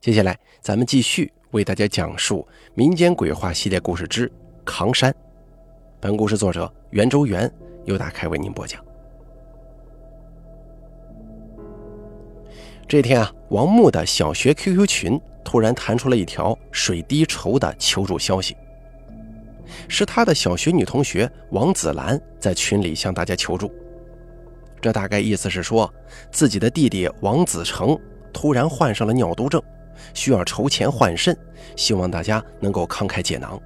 接下来，咱们继续为大家讲述民间鬼话系列故事之《扛山》。本故事作者袁周元由打开为您播讲。这天啊，王木的小学 QQ 群突然弹出了一条水滴筹的求助消息，是他的小学女同学王子兰在群里向大家求助。这大概意思是说，自己的弟弟王子成突然患上了尿毒症。需要筹钱换肾，希望大家能够慷慨解囊。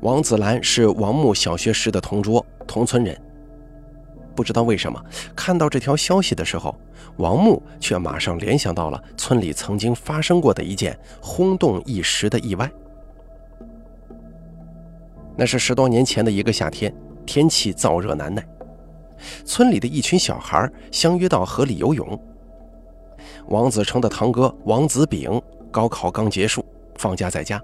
王子兰是王木小学时的同桌、同村人。不知道为什么，看到这条消息的时候，王木却马上联想到了村里曾经发生过的一件轰动一时的意外。那是十多年前的一个夏天，天气燥热难耐，村里的一群小孩相约到河里游泳。王子成的堂哥王子炳高考刚结束，放假在家，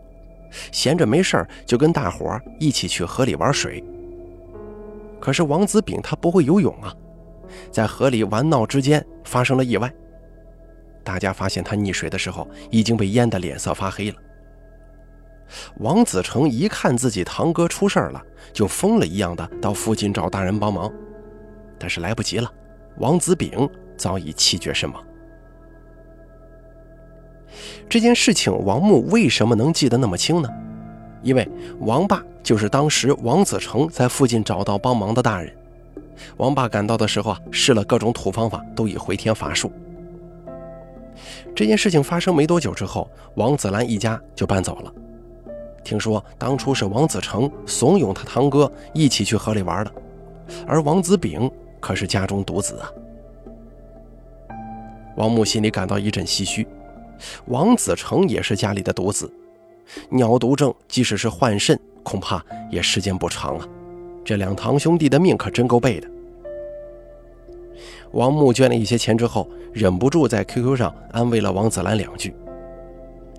闲着没事儿就跟大伙儿一起去河里玩水。可是王子炳他不会游泳啊，在河里玩闹之间发生了意外。大家发现他溺水的时候已经被淹得脸色发黑了。王子成一看自己堂哥出事了，就疯了一样的到附近找大人帮忙，但是来不及了，王子炳早已气绝身亡。这件事情，王木为什么能记得那么清呢？因为王爸就是当时王子成在附近找到帮忙的大人。王爸赶到的时候啊，试了各种土方法，都已回天乏术。这件事情发生没多久之后，王子兰一家就搬走了。听说当初是王子成怂恿他堂哥一起去河里玩的，而王子炳可是家中独子啊。王木心里感到一阵唏嘘。王子成也是家里的独子，尿毒症即使是换肾，恐怕也时间不长啊。这两堂兄弟的命可真够背的。王木捐了一些钱之后，忍不住在 QQ 上安慰了王子兰两句。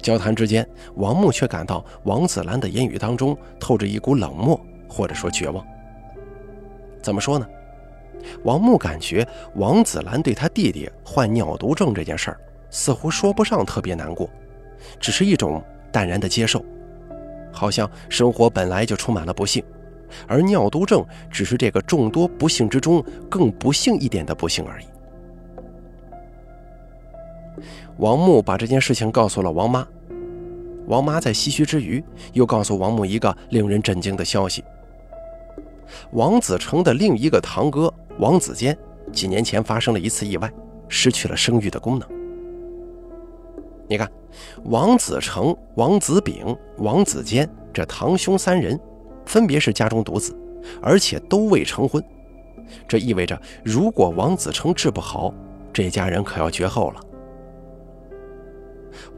交谈之间，王木却感到王子兰的言语当中透着一股冷漠，或者说绝望。怎么说呢？王木感觉王子兰对他弟弟患尿毒症这件事儿。似乎说不上特别难过，只是一种淡然的接受，好像生活本来就充满了不幸，而尿毒症只是这个众多不幸之中更不幸一点的不幸而已。王木把这件事情告诉了王妈，王妈在唏嘘之余，又告诉王木一个令人震惊的消息：王子成的另一个堂哥王子坚，几年前发生了一次意外，失去了生育的功能。你看，王子成、王子炳、王子坚这堂兄三人，分别是家中独子，而且都未成婚。这意味着，如果王子成治不好，这家人可要绝后了。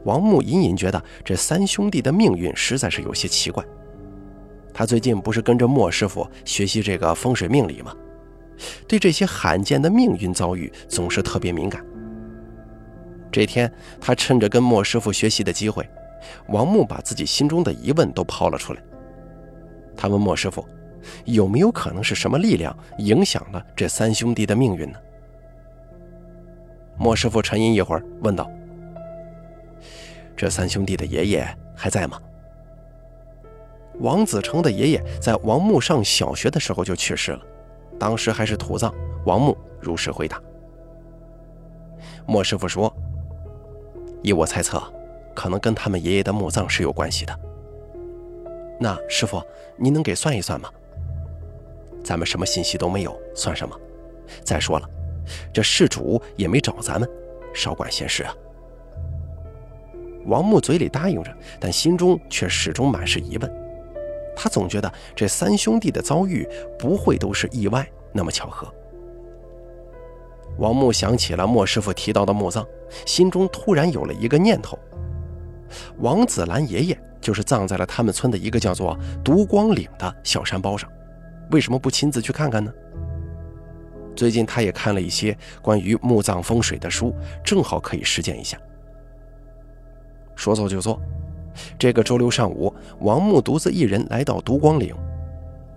王木隐隐觉得这三兄弟的命运实在是有些奇怪。他最近不是跟着莫师傅学习这个风水命理吗？对这些罕见的命运遭遇总是特别敏感。这天，他趁着跟莫师傅学习的机会，王木把自己心中的疑问都抛了出来。他问莫师傅，有没有可能是什么力量影响了这三兄弟的命运呢？莫师傅沉吟一会儿，问道：“这三兄弟的爷爷还在吗？”王子成的爷爷在王木上小学的时候就去世了，当时还是土葬。王木如实回答。莫师傅说。依我猜测，可能跟他们爷爷的墓葬是有关系的。那师傅，您能给算一算吗？咱们什么信息都没有，算什么？再说了，这事主也没找咱们，少管闲事啊！王木嘴里答应着，但心中却始终满是疑问。他总觉得这三兄弟的遭遇不会都是意外那么巧合。王木想起了莫师傅提到的墓葬，心中突然有了一个念头：王子兰爷爷就是葬在了他们村的一个叫做独光岭的小山包上，为什么不亲自去看看呢？最近他也看了一些关于墓葬风水的书，正好可以实践一下。说做就做，这个周六上午，王木独自一人来到独光岭。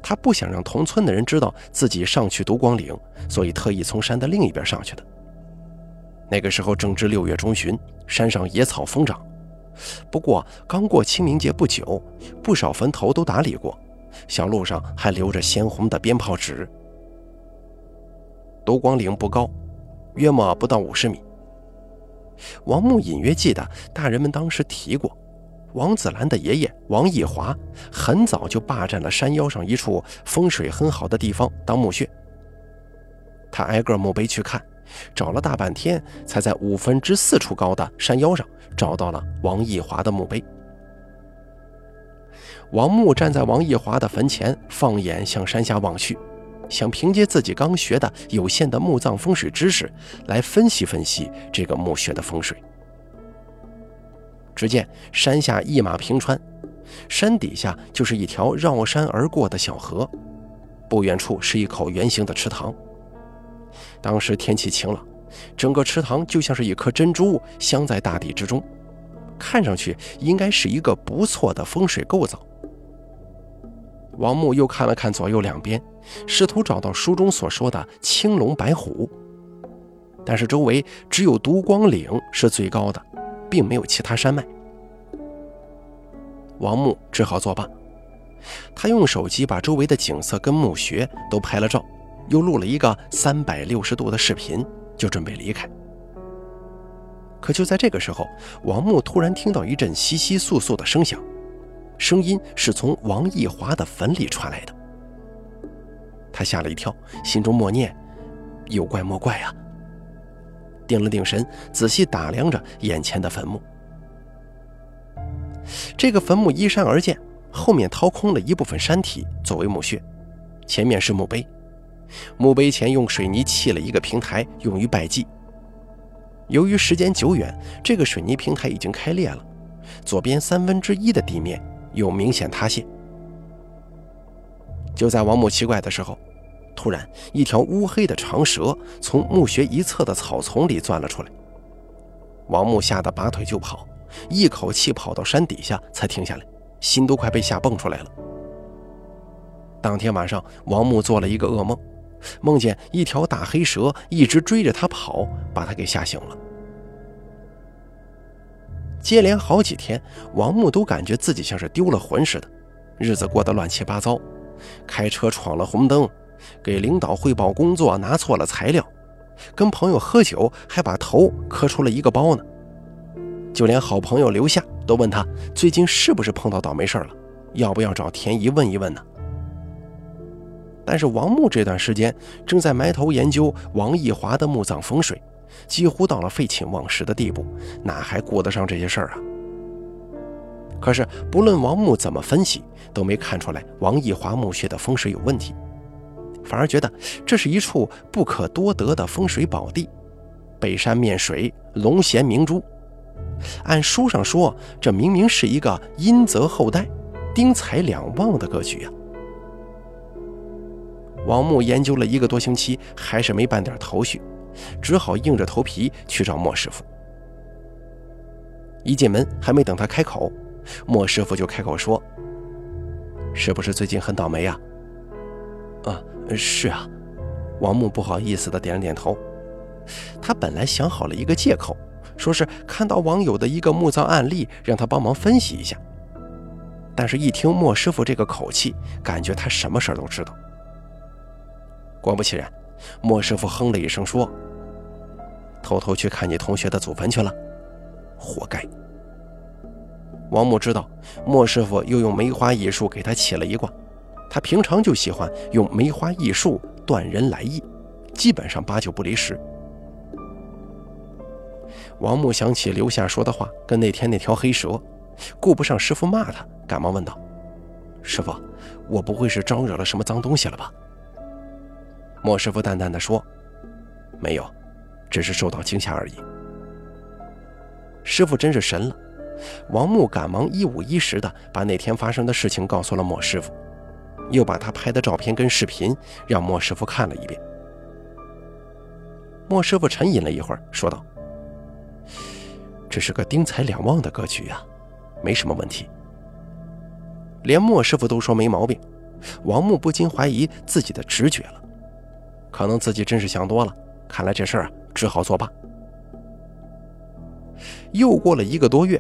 他不想让同村的人知道自己上去独光岭，所以特意从山的另一边上去的。那个时候正值六月中旬，山上野草疯长。不过刚过清明节不久，不少坟头都打理过，小路上还留着鲜红的鞭炮纸。独光岭不高，约莫不到五十米。王木隐约记得大人们当时提过，王子兰的爷爷王义华很早就霸占了山腰上一处风水很好的地方当墓穴。他挨个墓碑去看。找了大半天，才在五分之四处高的山腰上找到了王义华的墓碑。王木站在王义华的坟前，放眼向山下望去，想凭借自己刚学的有限的墓葬风水知识来分析分析这个墓穴的风水。只见山下一马平川，山底下就是一条绕山而过的小河，不远处是一口圆形的池塘。当时天气晴朗，整个池塘就像是一颗珍珠镶在大地之中，看上去应该是一个不错的风水构造。王木又看了看左右两边，试图找到书中所说的青龙白虎，但是周围只有独光岭是最高的，并没有其他山脉。王木只好作罢，他用手机把周围的景色跟墓穴都拍了照。又录了一个三百六十度的视频，就准备离开。可就在这个时候，王木突然听到一阵窸窸窣窣的声响，声音是从王义华的坟里传来的。他吓了一跳，心中默念：“有怪莫怪啊！”定了定神，仔细打量着眼前的坟墓。这个坟墓依山而建，后面掏空了一部分山体作为墓穴，前面是墓碑。墓碑前用水泥砌了一个平台，用于拜祭。由于时间久远，这个水泥平台已经开裂了，左边三分之一的地面有明显塌陷。就在王母奇怪的时候，突然一条乌黑的长蛇从墓穴一侧的草丛里钻了出来。王木吓得拔腿就跑，一口气跑到山底下才停下来，心都快被吓蹦出来了。当天晚上，王木做了一个噩梦。梦见一条大黑蛇一直追着他跑，把他给吓醒了。接连好几天，王木都感觉自己像是丢了魂似的，日子过得乱七八糟。开车闯了红灯，给领导汇报工作拿错了材料，跟朋友喝酒还把头磕出了一个包呢。就连好朋友刘夏都问他最近是不是碰到倒霉事了，要不要找田姨问一问呢？但是王木这段时间正在埋头研究王义华的墓葬风水，几乎到了废寝忘食的地步，哪还顾得上这些事儿啊？可是不论王木怎么分析，都没看出来王义华墓穴的风水有问题，反而觉得这是一处不可多得的风水宝地，北山面水，龙衔明珠。按书上说，这明明是一个阴泽后代，丁财两旺的格局呀。王木研究了一个多星期，还是没半点头绪，只好硬着头皮去找莫师傅。一进门，还没等他开口，莫师傅就开口说：“是不是最近很倒霉呀？”“啊，是啊。”王木不好意思的点了点头。他本来想好了一个借口，说是看到网友的一个墓葬案例，让他帮忙分析一下。但是，一听莫师傅这个口气，感觉他什么事儿都知道。果不其然，莫师傅哼了一声说：“偷偷去看你同学的祖坟去了，活该。”王木知道莫师傅又用梅花易数给他起了一卦，他平常就喜欢用梅花易数断人来意，基本上八九不离十。王木想起刘夏说的话，跟那天那条黑蛇，顾不上师傅骂他，赶忙问道：“师傅，我不会是招惹了什么脏东西了吧？”莫师傅淡淡的说：“没有，只是受到惊吓而已。”师傅真是神了。王木赶忙一五一十的把那天发生的事情告诉了莫师傅，又把他拍的照片跟视频让莫师傅看了一遍。莫师傅沉吟了一会儿，说道：“这是个丁财两旺的格局啊，没什么问题。”连莫师傅都说没毛病，王木不禁怀疑自己的直觉了。可能自己真是想多了，看来这事儿啊只好作罢。又过了一个多月，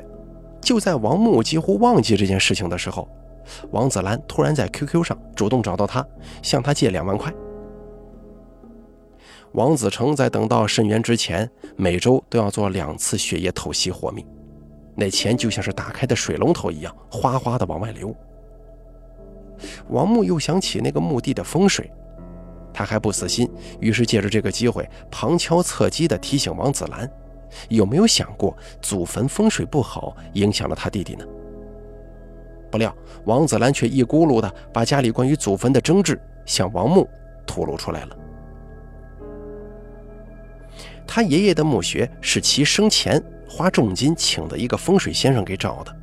就在王木几乎忘记这件事情的时候，王子兰突然在 QQ 上主动找到他，向他借两万块。王子成在等到肾源之前，每周都要做两次血液透析活命，那钱就像是打开的水龙头一样，哗哗的往外流。王木又想起那个墓地的风水，他还不死心，于是借着这个机会旁敲侧击地提醒王子兰，有没有想过祖坟风水不好，影响了他弟弟呢？不料王子兰却一咕噜的把家里关于祖坟的争执向王木吐露出来了。他爷爷的墓穴是其生前花重金请的一个风水先生给找的。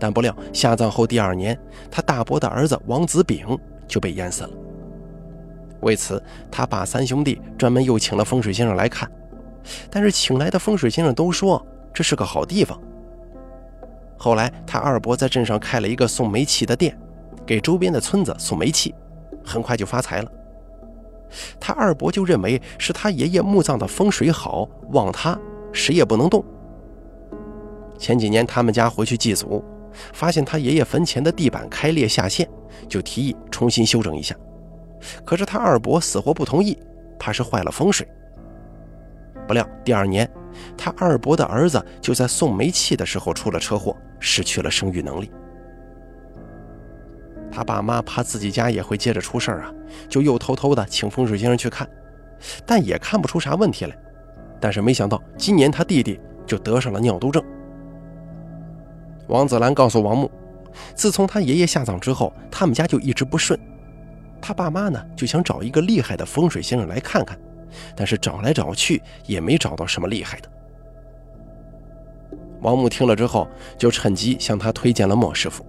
但不料下葬后第二年，他大伯的儿子王子炳就被淹死了。为此，他爸三兄弟专门又请了风水先生来看，但是请来的风水先生都说这是个好地方。后来，他二伯在镇上开了一个送煤气的店，给周边的村子送煤气，很快就发财了。他二伯就认为是他爷爷墓葬的风水好，旺他谁也不能动。前几年他们家回去祭祖。发现他爷爷坟前的地板开裂下陷，就提议重新修整一下。可是他二伯死活不同意，怕是坏了风水。不料第二年，他二伯的儿子就在送煤气的时候出了车祸，失去了生育能力。他爸妈怕自己家也会接着出事儿啊，就又偷偷的请风水先生去看，但也看不出啥问题来。但是没想到今年他弟弟就得上了尿毒症。王子兰告诉王木，自从他爷爷下葬之后，他们家就一直不顺。他爸妈呢就想找一个厉害的风水先生来看看，但是找来找去也没找到什么厉害的。王木听了之后，就趁机向他推荐了莫师傅，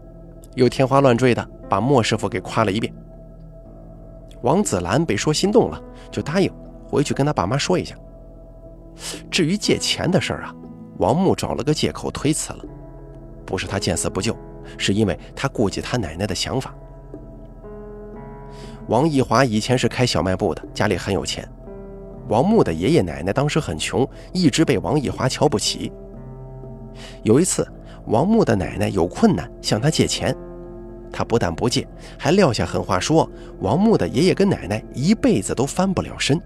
又天花乱坠的把莫师傅给夸了一遍。王子兰被说心动了，就答应回去跟他爸妈说一下。至于借钱的事儿啊，王木找了个借口推辞了。不是他见死不救，是因为他顾及他奶奶的想法。王义华以前是开小卖部的，家里很有钱。王木的爷爷奶奶当时很穷，一直被王义华瞧不起。有一次，王木的奶奶有困难向他借钱，他不但不借，还撂下狠话说王木的爷爷跟奶奶一辈子都翻不了身。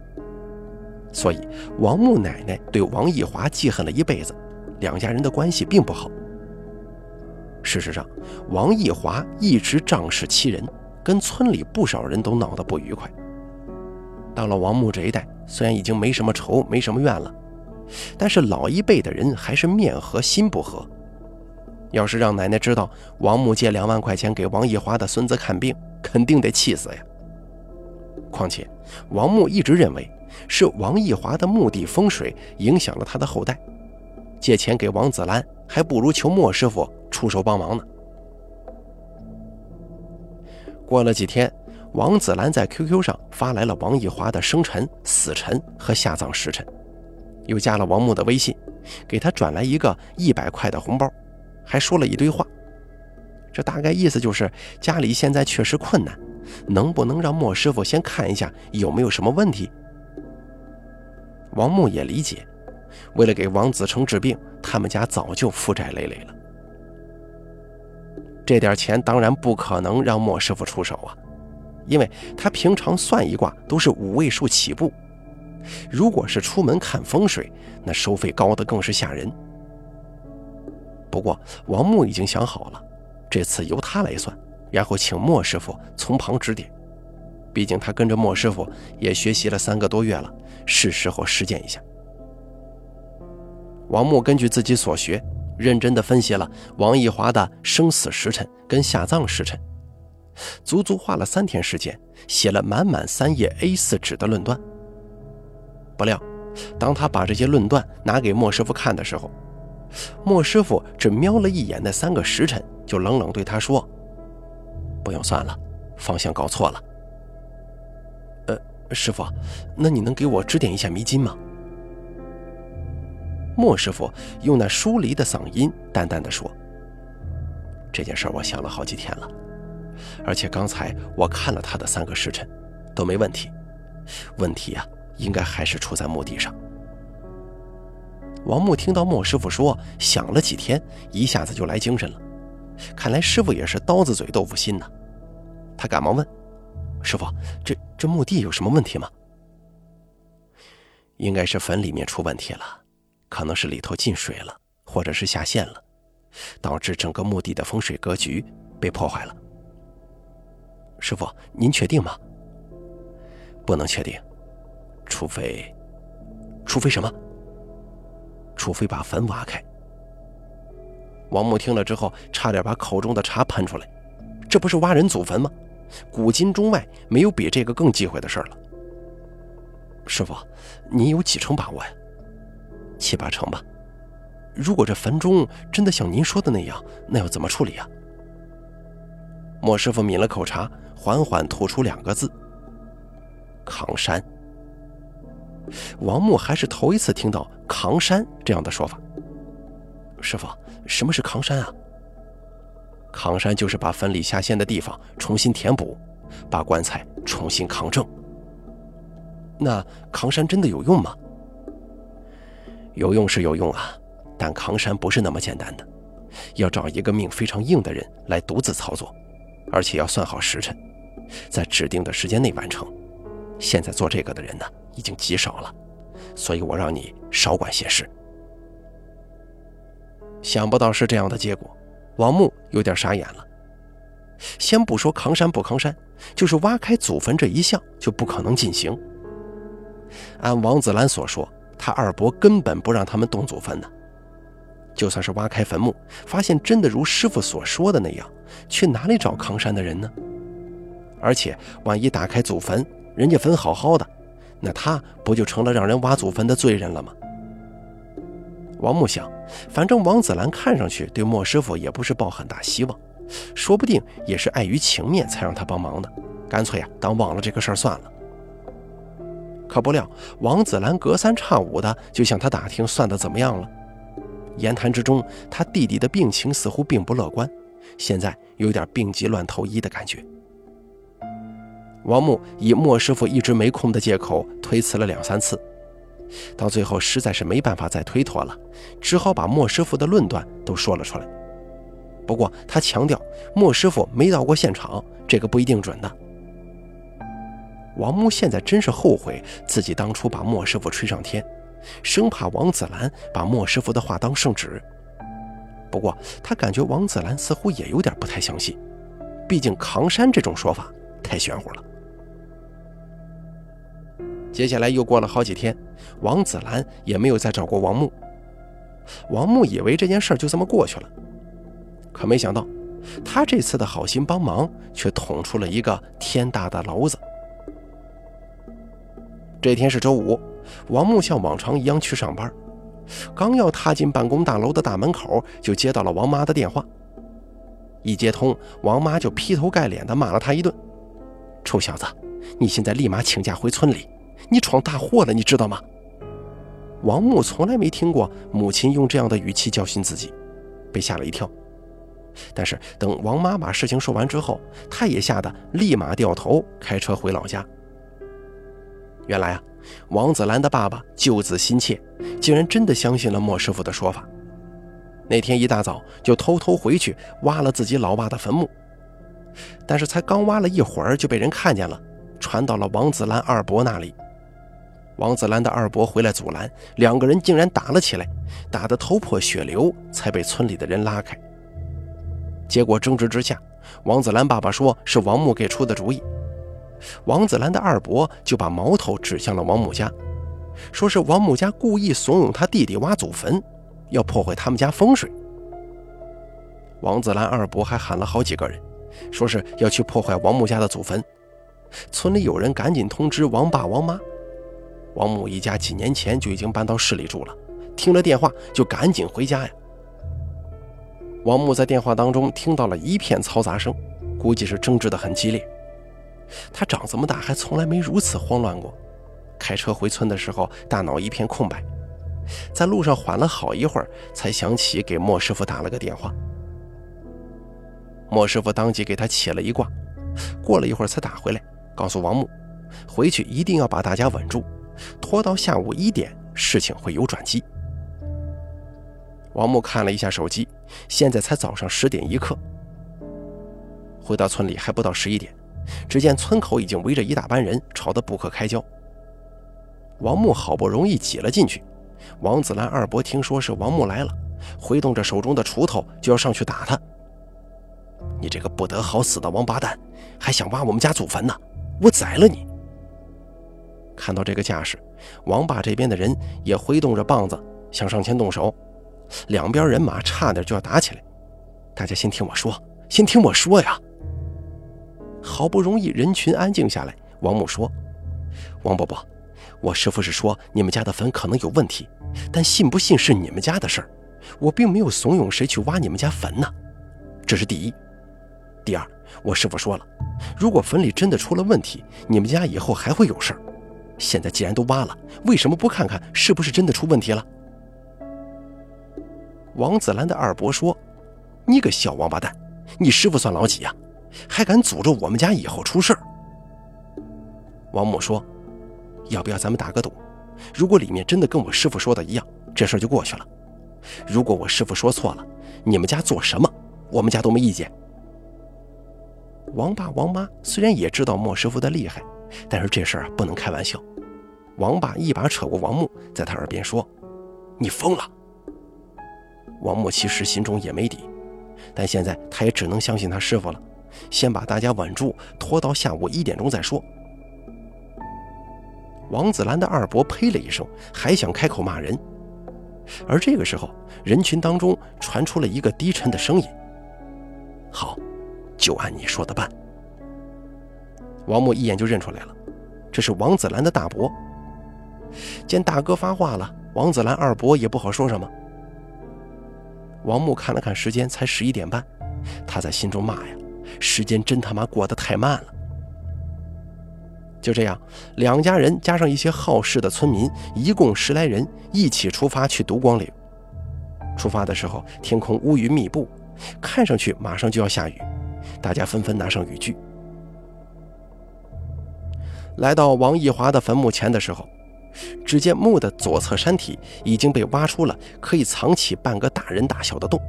所以，王木奶奶对王义华记恨了一辈子，两家人的关系并不好。事实上，王义华一直仗势欺人，跟村里不少人都闹得不愉快。到了王木这一代，虽然已经没什么仇，没什么怨了，但是老一辈的人还是面和心不和。要是让奶奶知道王木借两万块钱给王义华的孙子看病，肯定得气死呀。况且，王木一直认为是王义华的墓地风水影响了他的后代，借钱给王子兰，还不如求莫师傅。出手帮忙呢。过了几天，王子兰在 QQ 上发来了王义华的生辰、死辰和下葬时辰，又加了王木的微信，给他转来一个一百块的红包，还说了一堆话。这大概意思就是家里现在确实困难，能不能让莫师傅先看一下有没有什么问题？王木也理解，为了给王子成治病，他们家早就负债累累了。这点钱当然不可能让莫师傅出手啊，因为他平常算一卦都是五位数起步，如果是出门看风水，那收费高的更是吓人。不过王木已经想好了，这次由他来算，然后请莫师傅从旁指点，毕竟他跟着莫师傅也学习了三个多月了，是时候实践一下。王木根据自己所学。认真地分析了王义华的生死时辰跟下葬时辰，足足花了三天时间，写了满满三页 A4 纸的论断。不料，当他把这些论断拿给莫师傅看的时候，莫师傅只瞄了一眼那三个时辰，就冷冷对他说：“不用算了，方向搞错了。”呃，师傅，那你能给我指点一下迷津吗？莫师傅用那疏离的嗓音淡淡的说：“这件事我想了好几天了，而且刚才我看了他的三个时辰，都没问题。问题啊，应该还是出在墓地上。王木听到莫师傅说想了几天，一下子就来精神了。看来师傅也是刀子嘴豆腐心呐。他赶忙问：“师傅，这这墓地有什么问题吗？”应该是坟里面出问题了，可能是里头进水了，或者是下陷了，导致整个墓地的风水格局被破坏了。师傅，您确定吗？不能确定，除非，除非什么？除非把坟挖开。王木听了之后，差点把口中的茶喷出来。这不是挖人祖坟吗？古今中外，没有比这个更忌讳的事儿了。师傅，您有几成把握呀？七八成吧。如果这坟中真的像您说的那样，那要怎么处理呀？莫师傅抿了口茶，缓缓吐出两个字：“扛山。”王木还是头一次听到“扛山”这样的说法。师傅，什么是扛山啊？扛山就是把坟里下陷的地方重新填补，把棺材重新扛正。那扛山真的有用吗？有用是有用啊，但扛山不是那么简单的，要找一个命非常硬的人来独自操作，而且要算好时辰，在指定的时间内完成。现在做这个的人呢，已经极少了，所以我让你少管闲事。想不到是这样的结果，王木有点傻眼了。先不说扛山不扛山，就是挖开祖坟这一项就不可能进行。按王子兰所说，他二伯根本不让他们动祖坟的。就算是挖开坟墓，发现真的如师傅所说的那样，去哪里找扛山的人呢？而且，万一打开祖坟，人家坟好好的，那他不就成了让人挖祖坟的罪人了吗？王木想，反正王子兰看上去对莫师傅也不是抱很大希望，说不定也是碍于情面才让他帮忙的，干脆啊，当忘了这个事儿算了。可不料，王子兰隔三差五的就向他打听算的怎么样了。言谈之中，他弟弟的病情似乎并不乐观，现在有点病急乱投医的感觉。王木以莫师傅一直没空的借口推辞了两三次，到最后实在是没办法再推脱了，只好把莫师傅的论断都说了出来。不过他强调，莫师傅没到过现场，这个不一定准的。王木现在真是后悔自己当初把莫师傅吹上天，生怕王子兰把莫师傅的话当圣旨。不过他感觉王子兰似乎也有点不太相信，毕竟扛山这种说法太玄乎了。接下来又过了好几天，王子兰也没有再找过王木。王木以为这件事就这么过去了，可没想到，他这次的好心帮忙却捅出了一个天大的娄子。这天是周五，王木像往常一样去上班，刚要踏进办公大楼的大门口，就接到了王妈的电话。一接通，王妈就劈头盖脸地骂了他一顿：“臭小子，你现在立马请假回村里，你闯大祸了，你知道吗？”王木从来没听过母亲用这样的语气教训自己，被吓了一跳。但是等王妈把事情说完之后，他也吓得立马掉头开车回老家。原来啊，王子兰的爸爸救子心切，竟然真的相信了莫师傅的说法。那天一大早就偷偷回去挖了自己老爸的坟墓，但是才刚挖了一会儿就被人看见了，传到了王子兰二伯那里。王子兰的二伯回来阻拦，两个人竟然打了起来，打得头破血流，才被村里的人拉开。结果争执之下，王子兰爸爸说是王木给出的主意。王子兰的二伯就把矛头指向了王木家，说是王木家故意怂恿他弟弟挖祖坟，要破坏他们家风水。王子兰二伯还喊了好几个人，说是要去破坏王木家的祖坟。村里有人赶紧通知王爸王妈。王木一家几年前就已经搬到市里住了，听了电话就赶紧回家呀。王木在电话当中听到了一片嘈杂声，估计是争执得很激烈。他长这么大还从来没如此慌乱过。开车回村的时候，大脑一片空白，在路上缓了好一会儿，才想起给莫师傅打了个电话。莫师傅当即给他起了一卦，过了一会儿才打回来，告诉王木，回去一定要把大家稳住，拖到下午一点，事情会有转机。王木看了一下手机，现在才早上十点一刻。回到村里还不到十一点，只见村口已经围着一大班人，吵得不可开交。王木好不容易挤了进去，王子兰二伯听说是王木来了，挥动着手中的锄头就要上去打他。你这个不得好死的王八蛋，还想挖我们家祖坟呢？我宰了你！看到这个架势，王爸这边的人也挥动着棒子想上前动手，两边人马差点就要打起来。大家先听我说，先听我说呀！好不容易人群安静下来，王母说：“王伯伯。”我师傅是说你们家的坟可能有问题，但信不信是你们家的事儿。我并没有怂恿谁去挖你们家坟呢，这是第一。第二，我师傅说了，如果坟里真的出了问题，你们家以后还会有事儿。现在既然都挖了，为什么不看看是不是真的出问题了？王子兰的二伯说：“你个小王八蛋，你师傅算老几呀？还敢诅咒我们家以后出事儿？”王母说。要不要咱们打个赌？如果里面真的跟我师傅说的一样，这事儿就过去了。如果我师傅说错了，你们家做什么，我们家都没意见。王爸王妈虽然也知道莫师傅的厉害，但是这事儿不能开玩笑。王爸一把扯过王木，在他耳边说：“你疯了。”王木其实心中也没底，但现在他也只能相信他师傅了，先把大家稳住，拖到下午一点钟再说。王子兰的二伯呸了一声，还想开口骂人，而这个时候，人群当中传出了一个低沉的声音：“好，就按你说的办。”王木一眼就认出来了，这是王子兰的大伯。见大哥发话了，王子兰二伯也不好说什么。王木看了看时间，才十一点半，他在心中骂呀：“时间真他妈过得太慢了。”就这样，两家人加上一些好事的村民，一共十来人，一起出发去独光岭。出发的时候，天空乌云密布，看上去马上就要下雨，大家纷纷拿上雨具。来到王义华的坟墓前的时候，只见墓的左侧山体已经被挖出了可以藏起半个大人大小的洞。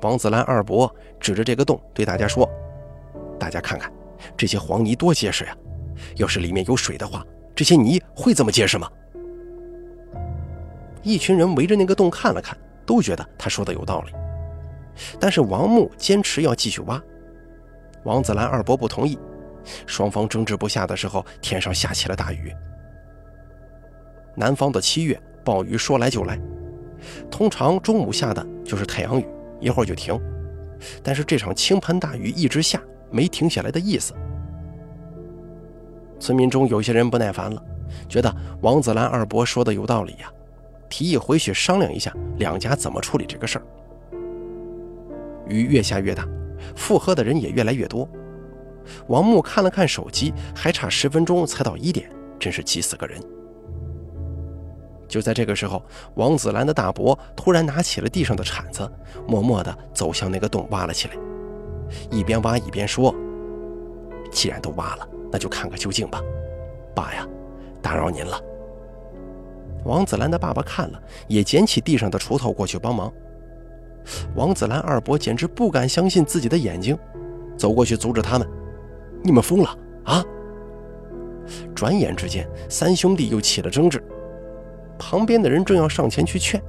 王子兰二伯指着这个洞对大家说：“大家看看。”这些黄泥多结实呀！要是里面有水的话，这些泥会这么结实吗？一群人围着那个洞看了看，都觉得他说的有道理。但是王木坚持要继续挖，王子兰二伯不同意。双方争执不下的时候，天上下起了大雨。南方的七月，暴雨说来就来，通常中午下的就是太阳雨，一会儿就停。但是这场倾盆大雨一直下。没停下来的意思。村民中有些人不耐烦了，觉得王子兰二伯说的有道理呀，提议回去商量一下两家怎么处理这个事儿。雨越下越大，附和的人也越来越多。王木看了看手机，还差十分钟才到一点，真是急死个人。就在这个时候，王子兰的大伯突然拿起了地上的铲子，默默地走向那个洞，挖了起来。一边挖一边说：“既然都挖了，那就看个究竟吧。爸呀，打扰您了。”王子兰的爸爸看了，也捡起地上的锄头过去帮忙。王子兰二伯简直不敢相信自己的眼睛，走过去阻止他们：“你们疯了啊！”转眼之间，三兄弟又起了争执。旁边的人正要上前去劝。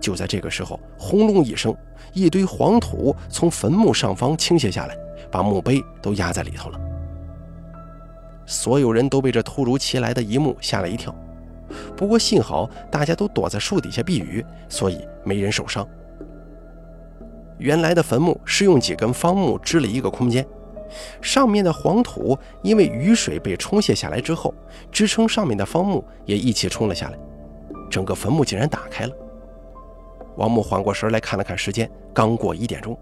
就在这个时候，轰隆一声，一堆黄土从坟墓上方倾泻下来，把墓碑都压在里头了。所有人都被这突如其来的一幕吓了一跳，不过幸好大家都躲在树底下避雨，所以没人受伤。原来的坟墓是用几根方木支了一个空间，上面的黄土因为雨水被冲卸下来之后，支撑上面的方木也一起冲了下来，整个坟墓竟然打开了。王木缓过神来看了看时间，刚过一点钟。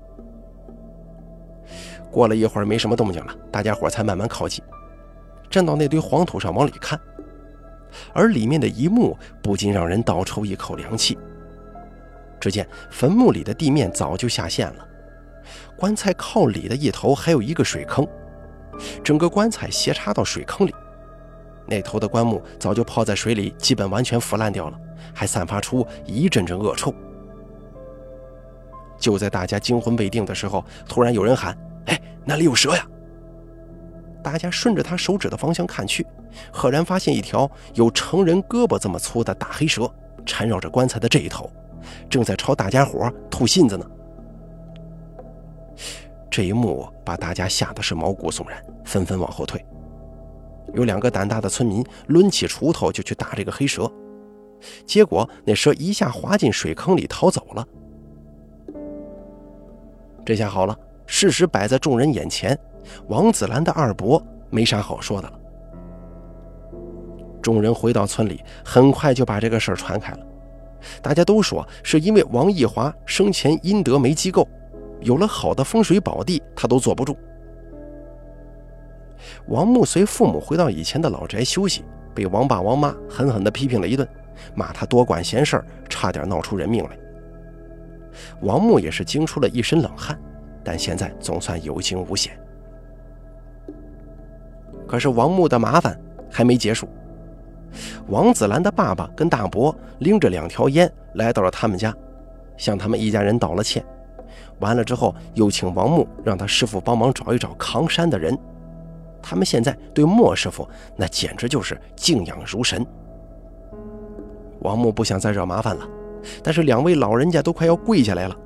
过了一会儿，没什么动静了，大家伙才慢慢靠近，站到那堆黄土上往里看，而里面的一幕不禁让人倒抽一口凉气。只见坟墓里的地面早就下陷了，棺材靠里的一头还有一个水坑，整个棺材斜插到水坑里，那头的棺木早就泡在水里，基本完全腐烂掉了，还散发出一阵阵恶臭。就在大家惊魂未定的时候，突然有人喊：“哎，那里有蛇呀！”大家顺着他手指的方向看去，赫然发现一条有成人胳膊这么粗的大黑蛇缠绕着棺材的这一头，正在朝大家伙吐信子呢。这一幕把大家吓得是毛骨悚然，纷纷往后退。有两个胆大的村民抡起锄头就去打这个黑蛇，结果那蛇一下滑进水坑里逃走了。这下好了，事实摆在众人眼前，王子兰的二伯没啥好说的了。众人回到村里，很快就把这个事儿传开了。大家都说是因为王义华生前阴德没积够，有了好的风水宝地，他都坐不住。王木随父母回到以前的老宅休息，被王爸王妈狠狠地批评了一顿，骂他多管闲事，差点闹出人命来。王木也是惊出了一身冷汗，但现在总算有惊无险。可是王木的麻烦还没结束。王子兰的爸爸跟大伯拎着两条烟来到了他们家，向他们一家人道了歉。完了之后，又请王木让他师傅帮忙找一找扛山的人。他们现在对莫师傅那简直就是敬仰如神。王木不想再惹麻烦了，但是两位老人家都快要跪下来了，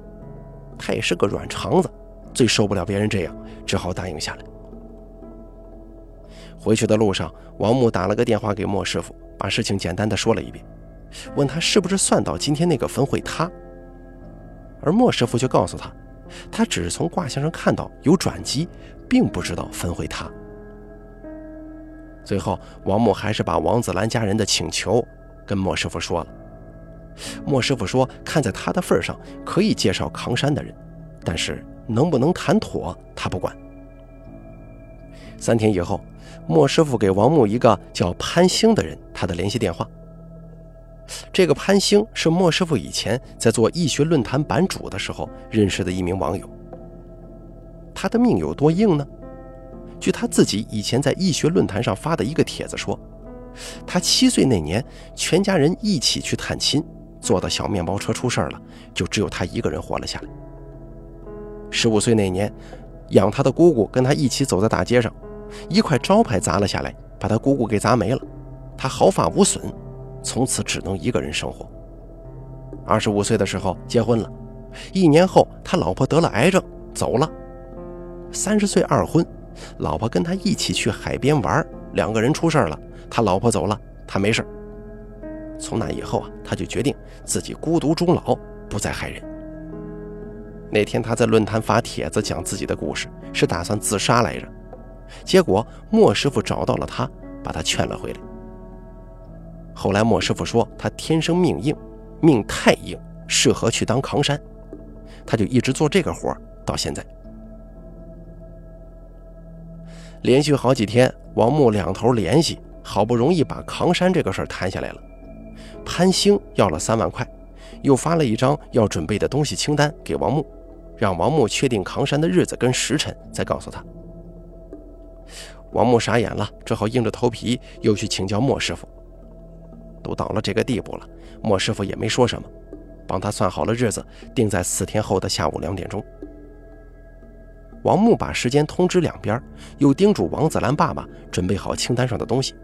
他也是个软肠子，最受不了别人这样，只好答应下来。回去的路上，王木打了个电话给莫师傅，把事情简单的说了一遍，问他是不是算到今天那个坟会塌，而莫师傅却告诉他，他只是从卦象上看到有转机，并不知道分会他。最后，王木还是把王子兰家人的请求跟莫师傅说了。莫师傅说，看在他的份上，可以介绍扛山的人，但是能不能谈妥，他不管。三天以后，莫师傅给王木一个叫潘兴的人他的联系电话。这个潘兴是莫师傅以前在做医学论坛版主的时候认识的一名网友。他的命有多硬呢？据他自己以前在医学论坛上发的一个帖子说，他七岁那年，全家人一起去探亲，坐的小面包车出事了，就只有他一个人活了下来。十五岁那年，养他的姑姑跟他一起走在大街上，一块招牌砸了下来，把他姑姑给砸没了，他毫发无损，从此只能一个人生活。二十五岁的时候结婚了，一年后他老婆得了癌症走了，三十岁二婚。老婆跟他一起去海边玩，两个人出事了，他老婆走了，他没事。从那以后啊，他就决定自己孤独终老，不再害人。那天他在论坛发帖子讲自己的故事，是打算自杀来着。结果莫师傅找到了他，把他劝了回来。后来莫师傅说他天生命硬，命太硬，适合去当扛山，他就一直做这个活到现在。连续好几天，王木两头联系，好不容易把扛山这个事儿谈下来了。潘兴要了三万块，又发了一张要准备的东西清单给王木，让王木确定扛山的日子跟时辰，再告诉他。王木傻眼了，只好硬着头皮又去请教莫师傅。都到了这个地步了，莫师傅也没说什么，帮他算好了日子，定在四天后的下午两点钟。王木把时间通知两边，又叮嘱王子兰爸爸准备好清单上的东西。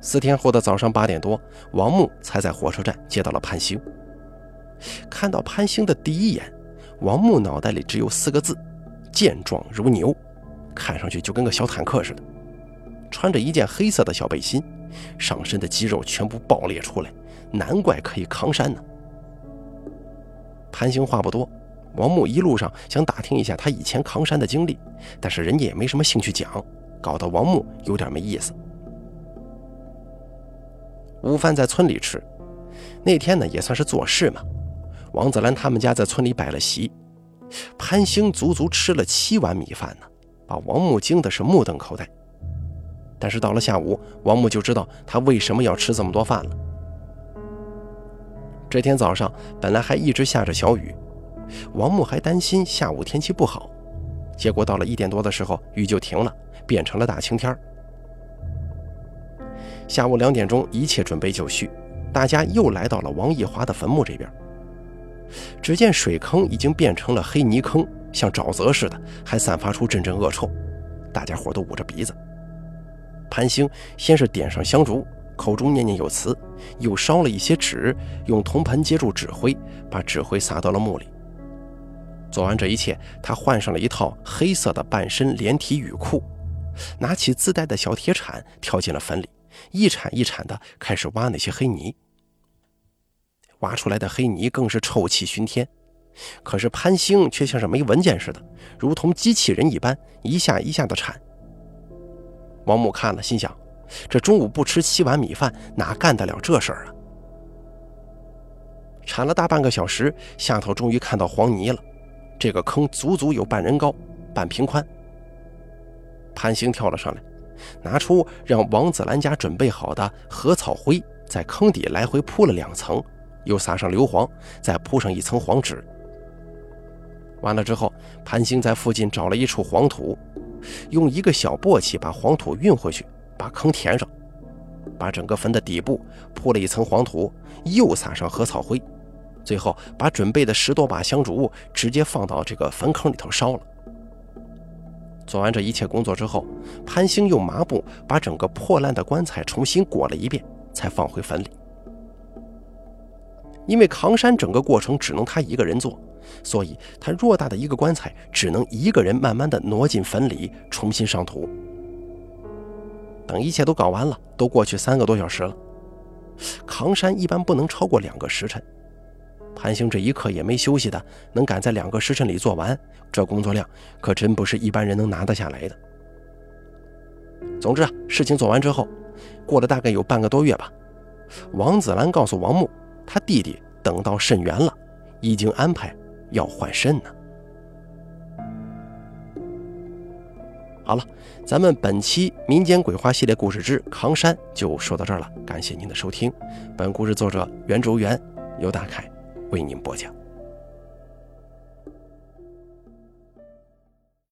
四天后的早上八点多，王木才在火车站接到了潘兴。看到潘兴的第一眼，王木脑袋里只有四个字：健壮如牛，看上去就跟个小坦克似的。穿着一件黑色的小背心，上身的肌肉全部爆裂出来，难怪可以扛山呢。潘兴话不多。王木一路上想打听一下他以前扛山的经历，但是人家也没什么兴趣讲，搞得王木有点没意思。午饭在村里吃，那天呢也算是做事嘛。王子兰他们家在村里摆了席，潘兴足足吃了七碗米饭呢，把王木惊的是目瞪口呆。但是到了下午，王木就知道他为什么要吃这么多饭了。这天早上本来还一直下着小雨。王木还担心下午天气不好，结果到了一点多的时候，雨就停了，变成了大晴天。下午两点钟，一切准备就绪，大家又来到了王义华的坟墓这边。只见水坑已经变成了黑泥坑，像沼泽似的，还散发出阵阵恶臭。大家伙都捂着鼻子。潘兴先是点上香烛，口中念念有词，又烧了一些纸，用铜盆接住纸灰，把纸灰撒到了墓里。做完这一切，他换上了一套黑色的半身连体雨裤，拿起自带的小铁铲，跳进了坟里，一铲一铲的开始挖那些黑泥。挖出来的黑泥更是臭气熏天，可是潘兴却像是没闻见似的，如同机器人一般，一下一下的铲。王母看了，心想：这中午不吃七碗米饭，哪干得了这事儿啊？铲了大半个小时，下头终于看到黄泥了。这个坑足足有半人高，半平宽。潘兴跳了上来，拿出让王子兰家准备好的禾草灰，在坑底来回铺了两层。又撒上硫磺，再铺上一层黄纸。完了之后，潘兴在附近找了一处黄土，用一个小簸箕把黄土运回去，把坑填上，把整个坟的底部铺了一层黄土，又撒上禾草灰，最后把准备的十多把香烛直接放到这个坟坑里头烧了。做完这一切工作之后，潘兴用麻布把整个破烂的棺材重新裹了一遍，才放回坟里。因为扛山整个过程只能他一个人做，所以他偌大的一个棺材只能一个人慢慢的挪进坟里，重新上土。等一切都搞完了，都过去三个多小时了。扛山一般不能超过两个时辰，潘兴这一刻也没休息的，能赶在两个时辰里做完，这工作量可真不是一般人能拿得下来的。总之啊，事情做完之后，过了大概有半个多月吧，王子兰告诉王木。他弟弟等到肾源了，已经安排要换肾呢。好了，咱们本期民间鬼话系列故事之扛山就说到这儿了，感谢您的收听。本故事作者袁卓元，由大凯为您播讲。